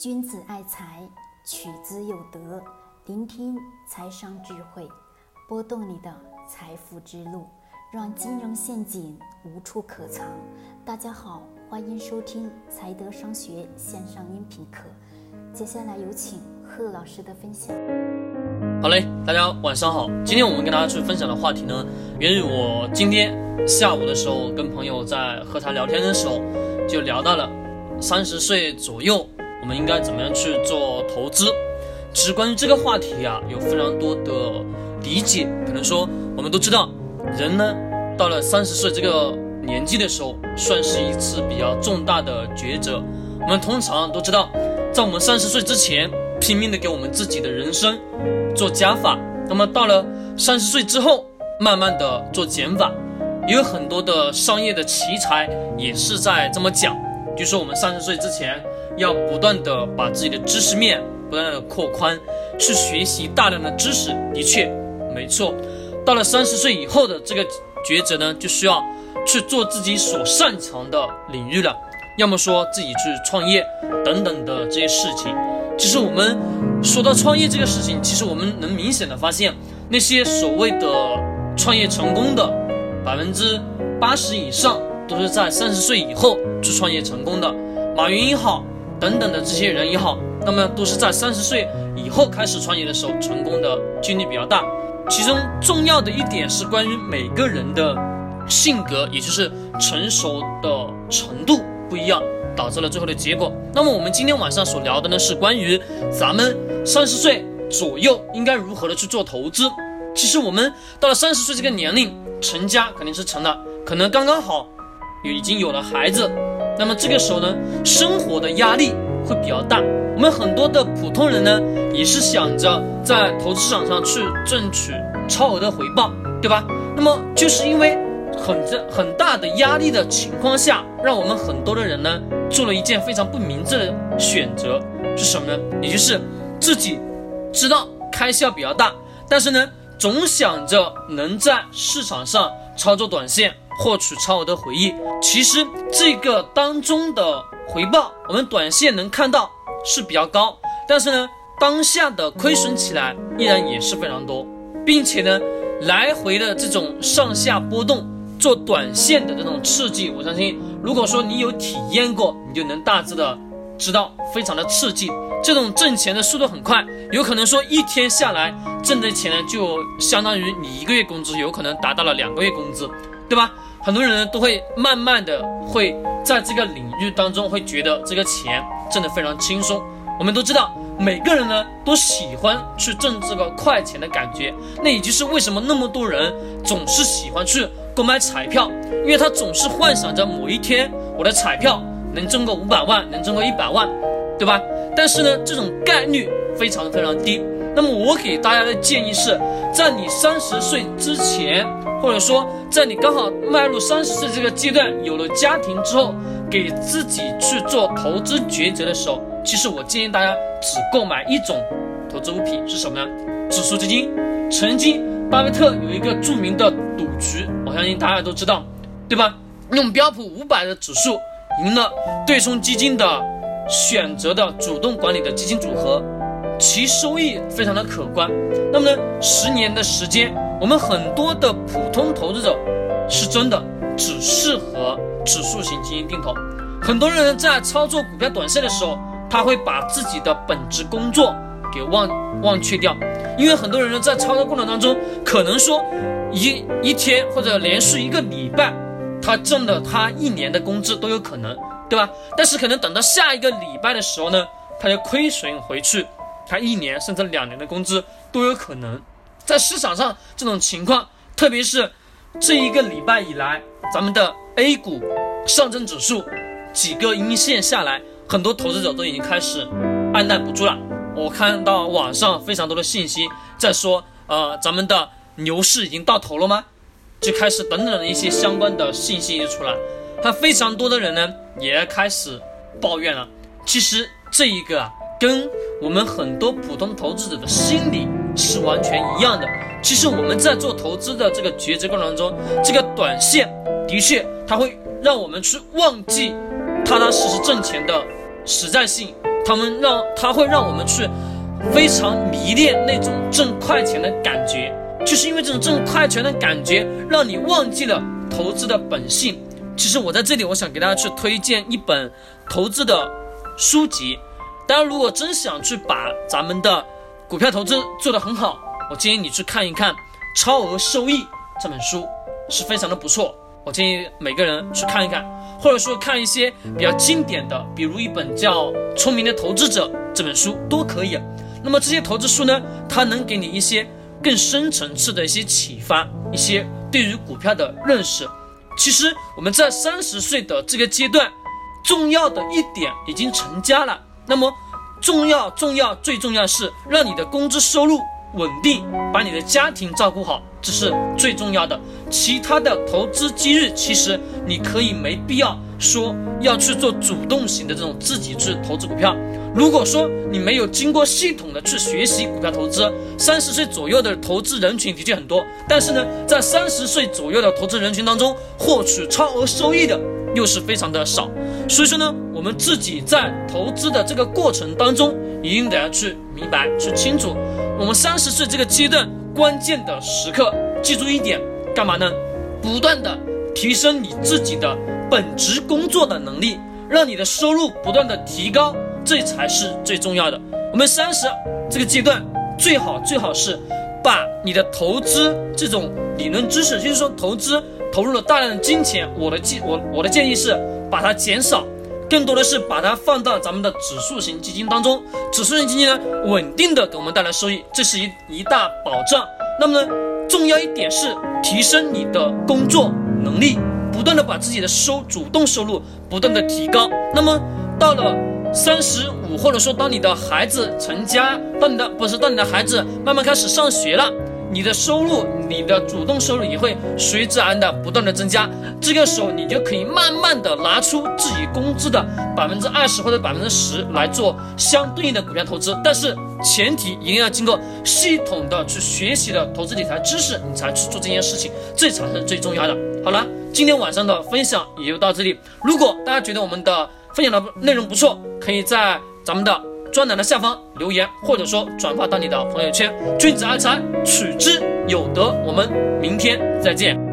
君子爱财，取之有德。聆听财商智慧，拨动你的财富之路，让金融陷阱无处可藏。大家好，欢迎收听财德商学线上音频课。接下来有请贺老师的分享。好嘞，大家晚上好。今天我们跟大家去分享的话题呢，源于我今天下午的时候跟朋友在喝茶聊天的时候，就聊到了三十岁左右我们应该怎么样去做投资。其实关于这个话题啊，有非常多的理解。可能说我们都知道，人呢到了三十岁这个年纪的时候，算是一次比较重大的抉择。我们通常都知道，在我们三十岁之前，拼命的给我们自己的人生做加法；那么到了三十岁之后，慢慢的做减法。也有很多的商业的奇才也是在这么讲，就说我们三十岁之前要不断的把自己的知识面。不断的扩宽，去学习大量的知识，的确没错。到了三十岁以后的这个抉择呢，就需要去做自己所擅长的领域了，要么说自己去创业等等的这些事情。其实我们说到创业这个事情，其实我们能明显的发现，那些所谓的创业成功的百分之八十以上，都是在三十岁以后去创业成功的。马云也好，等等的这些人也好。那么都是在三十岁以后开始创业的时候成功的几率比较大，其中重要的一点是关于每个人的性格，也就是成熟的程度不一样，导致了最后的结果。那么我们今天晚上所聊的呢，是关于咱们三十岁左右应该如何的去做投资。其实我们到了三十岁这个年龄，成家肯定是成了，可能刚刚好有已经有了孩子，那么这个时候呢，生活的压力会比较大。我们很多的普通人呢，也是想着在投资市场上去挣取超额的回报，对吧？那么就是因为很这很大的压力的情况下，让我们很多的人呢，做了一件非常不明智的选择，是什么呢？也就是自己知道开销比较大，但是呢，总想着能在市场上操作短线获取超额的回忆。其实这个当中的回报，我们短线能看到。是比较高，但是呢，当下的亏损起来依然也是非常多，并且呢，来回的这种上下波动，做短线的这种刺激，我相信，如果说你有体验过，你就能大致的知道，非常的刺激，这种挣钱的速度很快，有可能说一天下来挣的钱呢，就相当于你一个月工资，有可能达到了两个月工资，对吧？很多人呢都会慢慢的会在这个领域当中会觉得这个钱挣得非常轻松。我们都知道，每个人呢都喜欢去挣这个快钱的感觉。那也就是为什么那么多人总是喜欢去购买彩票，因为他总是幻想着某一天我的彩票能中个五百万，能中个一百万，对吧？但是呢，这种概率非常非常低。那么我给大家的建议是，在你三十岁之前。或者说，在你刚好迈入三十岁这个阶段，有了家庭之后，给自己去做投资抉择的时候，其实我建议大家只购买一种投资物品是什么呢？指数基金。曾经巴菲特有一个著名的赌局，我相信大家都知道，对吧？用标普五百的指数赢了对冲基金的选择的主动管理的基金组合，其收益非常的可观。那么呢，十年的时间。我们很多的普通投资者是真的只适合指数型基金定投。很多人在操作股票短线的时候，他会把自己的本职工作给忘忘却掉，因为很多人呢在操作过程当中，可能说一一天或者连续一个礼拜，他挣了他一年的工资都有可能，对吧？但是可能等到下一个礼拜的时候呢，他就亏损回去，他一年甚至两年的工资都有可能。在市场上这种情况，特别是这一个礼拜以来，咱们的 A 股上证指数几个阴线下来，很多投资者都已经开始按耐不住了。我看到网上非常多的信息在说，呃，咱们的牛市已经到头了吗？就开始等等的一些相关的信息就出来，还非常多的人呢也开始抱怨了。其实这一个，跟我们很多普通投资者的心理。是完全一样的。其实我们在做投资的这个抉择过程中，这个短线的确它会让我们去忘记踏踏实实挣钱的实在性他们让他会让我们去非常迷恋那种挣快钱的感觉，就是因为这种挣快钱的感觉，让你忘记了投资的本性。其实我在这里，我想给大家去推荐一本投资的书籍。大家如果真想去把咱们的股票投资做得很好，我建议你去看一看《超额收益》这本书，是非常的不错。我建议每个人去看一看，或者说看一些比较经典的，比如一本叫《聪明的投资者》这本书都可以。那么这些投资书呢，它能给你一些更深层次的一些启发，一些对于股票的认识。其实我们在三十岁的这个阶段，重要的一点已经成家了。那么重要、重要、最重要是让你的工资收入稳定，把你的家庭照顾好。这是最重要的，其他的投资机遇，其实你可以没必要说要去做主动型的这种自己去投资股票。如果说你没有经过系统的去学习股票投资，三十岁左右的投资人群的确很多，但是呢，在三十岁左右的投资人群当中，获取超额收益的又是非常的少。所以说呢，我们自己在投资的这个过程当中，一定得要去明白、去清楚，我们三十岁这个阶段。关键的时刻，记住一点，干嘛呢？不断的提升你自己的本职工作的能力，让你的收入不断的提高，这才是最重要的。我们三十这个阶段，最好最好是把你的投资这种理论知识，就是说投资投入了大量的金钱，我的建我我的建议是把它减少。更多的是把它放到咱们的指数型基金当中，指数型基金呢，稳定的给我们带来收益，这是一一大保障。那么呢，重要一点是提升你的工作能力，不断的把自己的收主动收入不断的提高。那么到了三十五，或者说当你的孩子成家，当你的不是当你的孩子慢慢开始上学了。你的收入，你的主动收入也会随之而的不断的增加。这个时候，你就可以慢慢的拿出自己工资的百分之二十或者百分之十来做相对应的股票投资。但是前提一定要经过系统的去学习的投资理财知识，你才去做这件事情，这才是最重要的。好了，今天晚上的分享也就到这里。如果大家觉得我们的分享的内容不错，可以在咱们的。专栏的下方留言，或者说转发到你的朋友圈。君子爱财，取之有德。我们明天再见。